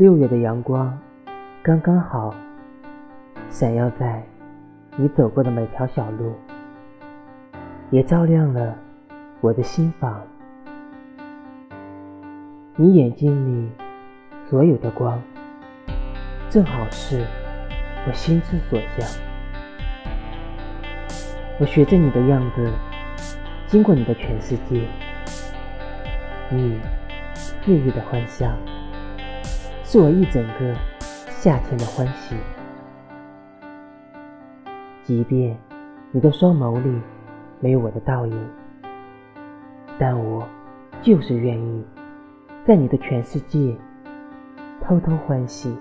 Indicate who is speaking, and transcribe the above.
Speaker 1: 六月的阳光刚刚好，闪耀在你走过的每条小路，也照亮了我的心房。你眼睛里所有的光，正好是我心之所向。我学着你的样子，经过你的全世界，你肆意的欢笑，是我一整个夏天的欢喜。即便你的双眸里没有我的倒影，但我就是愿意。在你的全世界偷偷欢喜。